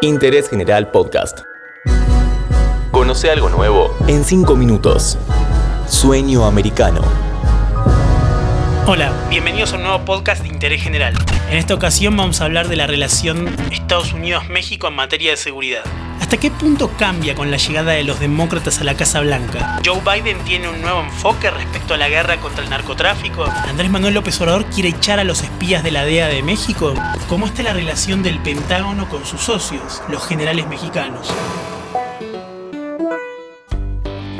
Interés General Podcast. Conoce algo nuevo en 5 minutos. Sueño americano. Hola, bienvenidos a un nuevo podcast de Interés General. En esta ocasión vamos a hablar de la relación Estados Unidos-México en materia de seguridad. ¿Hasta qué punto cambia con la llegada de los demócratas a la Casa Blanca? ¿Joe Biden tiene un nuevo enfoque respecto a la guerra contra el narcotráfico? ¿Andrés Manuel López Obrador quiere echar a los espías de la DEA de México? ¿Cómo está la relación del Pentágono con sus socios, los generales mexicanos?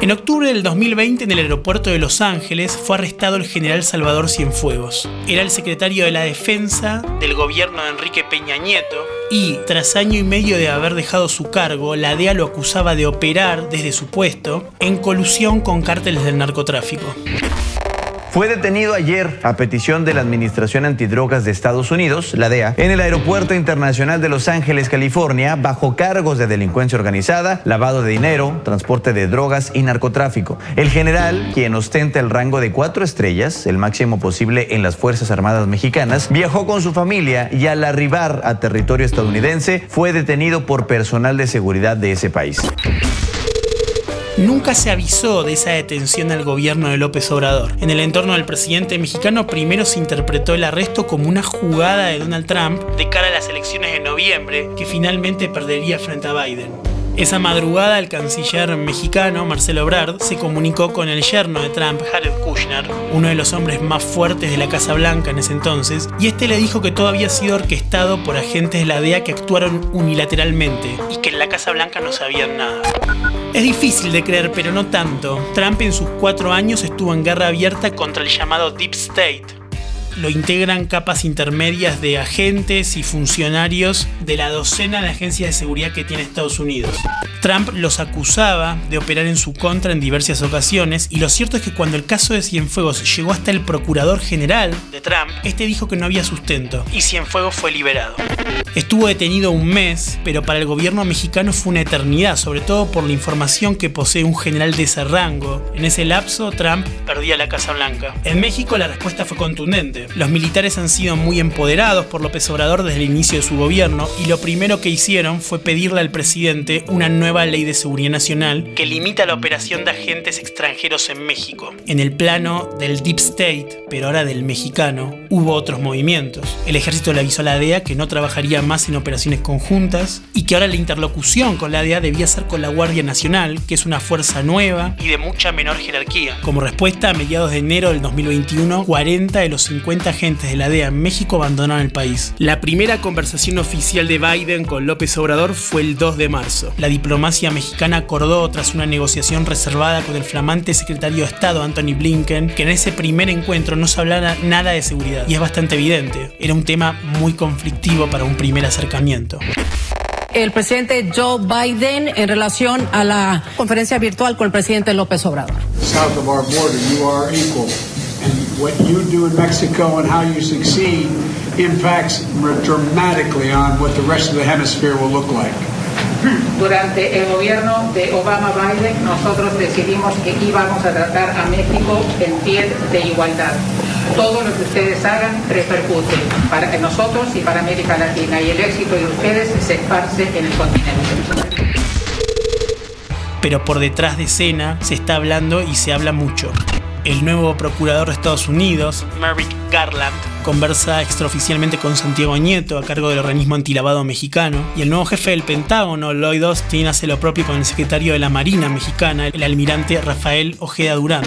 En octubre del 2020, en el aeropuerto de Los Ángeles, fue arrestado el general Salvador Cienfuegos. Era el secretario de la Defensa del gobierno de Enrique Peña Nieto y, tras año y medio de haber dejado su cargo, la DEA lo acusaba de operar desde su puesto en colusión con cárteles del narcotráfico. Fue detenido ayer a petición de la Administración Antidrogas de Estados Unidos, la DEA, en el Aeropuerto Internacional de Los Ángeles, California, bajo cargos de delincuencia organizada, lavado de dinero, transporte de drogas y narcotráfico. El general, quien ostenta el rango de cuatro estrellas, el máximo posible en las Fuerzas Armadas Mexicanas, viajó con su familia y al arribar a territorio estadounidense fue detenido por personal de seguridad de ese país. Nunca se avisó de esa detención al gobierno de López Obrador. En el entorno del presidente mexicano primero se interpretó el arresto como una jugada de Donald Trump de cara a las elecciones de noviembre, que finalmente perdería frente a Biden. Esa madrugada el canciller mexicano Marcelo Ebrard se comunicó con el yerno de Trump, Jared Kushner, uno de los hombres más fuertes de la Casa Blanca en ese entonces, y este le dijo que todo había sido orquestado por agentes de la DEA que actuaron unilateralmente y que en la Casa Blanca no sabían nada. Es difícil de creer, pero no tanto. Trump en sus cuatro años estuvo en guerra abierta contra el llamado Deep State, lo integran capas intermedias de agentes y funcionarios de la docena de agencias de seguridad que tiene Estados Unidos. Trump los acusaba de operar en su contra en diversas ocasiones y lo cierto es que cuando el caso de Cienfuegos llegó hasta el procurador general de Trump, este dijo que no había sustento y Cienfuegos fue liberado. Estuvo detenido un mes, pero para el gobierno mexicano fue una eternidad, sobre todo por la información que posee un general de ese rango. En ese lapso, Trump perdía la Casa Blanca. En México la respuesta fue contundente. Los militares han sido muy empoderados por López Obrador desde el inicio de su gobierno y lo primero que hicieron fue pedirle al presidente una nueva ley de seguridad nacional que limita la operación de agentes extranjeros en México. En el plano del Deep State, pero ahora del mexicano, hubo otros movimientos. El ejército le avisó a la DEA que no trabajaría más en operaciones conjuntas y que ahora la interlocución con la DEA debía ser con la Guardia Nacional, que es una fuerza nueva y de mucha menor jerarquía. Como respuesta, a mediados de enero del 2021, 40 de los 50 agentes de la DEA en México abandonaron el país. La primera conversación oficial de Biden con López Obrador fue el 2 de marzo. La diplomacia mexicana acordó, tras una negociación reservada con el flamante secretario de Estado Anthony Blinken, que en ese primer encuentro no se hablara nada de seguridad. Y es bastante evidente, era un tema muy conflictivo para un primer acercamiento el presidente Joe Biden en relación a la conferencia virtual con el presidente López Obrador. South of our border, you are equal. what you do in Mexico and how you succeed impacts dramatically on what the rest of the hemisphere will look like. Durante el gobierno de Obama-Biden, nosotros decidimos que íbamos a tratar a México en pie de igualdad. Todo lo que ustedes hagan repercute para nosotros y para América Latina y el éxito de ustedes se esparce en el continente. Pero por detrás de escena se está hablando y se habla mucho el nuevo procurador de Estados Unidos, Merrick Garland, conversa extraoficialmente con Santiago Nieto a cargo del organismo antilavado mexicano y el nuevo jefe del Pentágono, Lloyd Austin, hace lo propio con el secretario de la Marina mexicana, el almirante Rafael Ojeda Durán.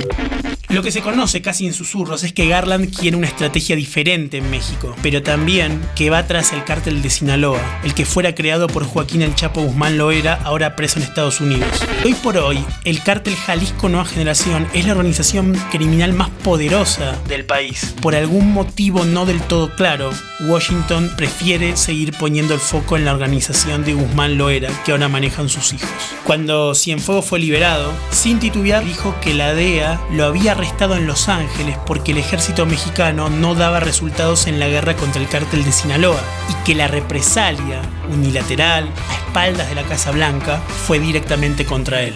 Lo que se conoce casi en susurros es que Garland quiere una estrategia diferente en México, pero también que va tras el cártel de Sinaloa, el que fuera creado por Joaquín El Chapo Guzmán Loera, ahora preso en Estados Unidos. Hoy por hoy, el cártel Jalisco Nueva Generación es la organización criminal más poderosa del país. Por algún motivo no del todo claro, Washington prefiere seguir poniendo el foco en la organización de Guzmán Loera, que ahora manejan sus hijos. Cuando Cienfuegos fue liberado, sin titubear dijo que la DEA lo había arrestado en Los Ángeles porque el ejército mexicano no daba resultados en la guerra contra el cártel de Sinaloa y que la represalia unilateral a espaldas de la Casa Blanca fue directamente contra él.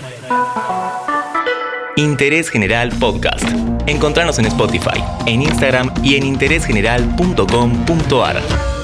Interés General Podcast. Encontrarnos en Spotify, en Instagram y en interésgeneral.com.ar.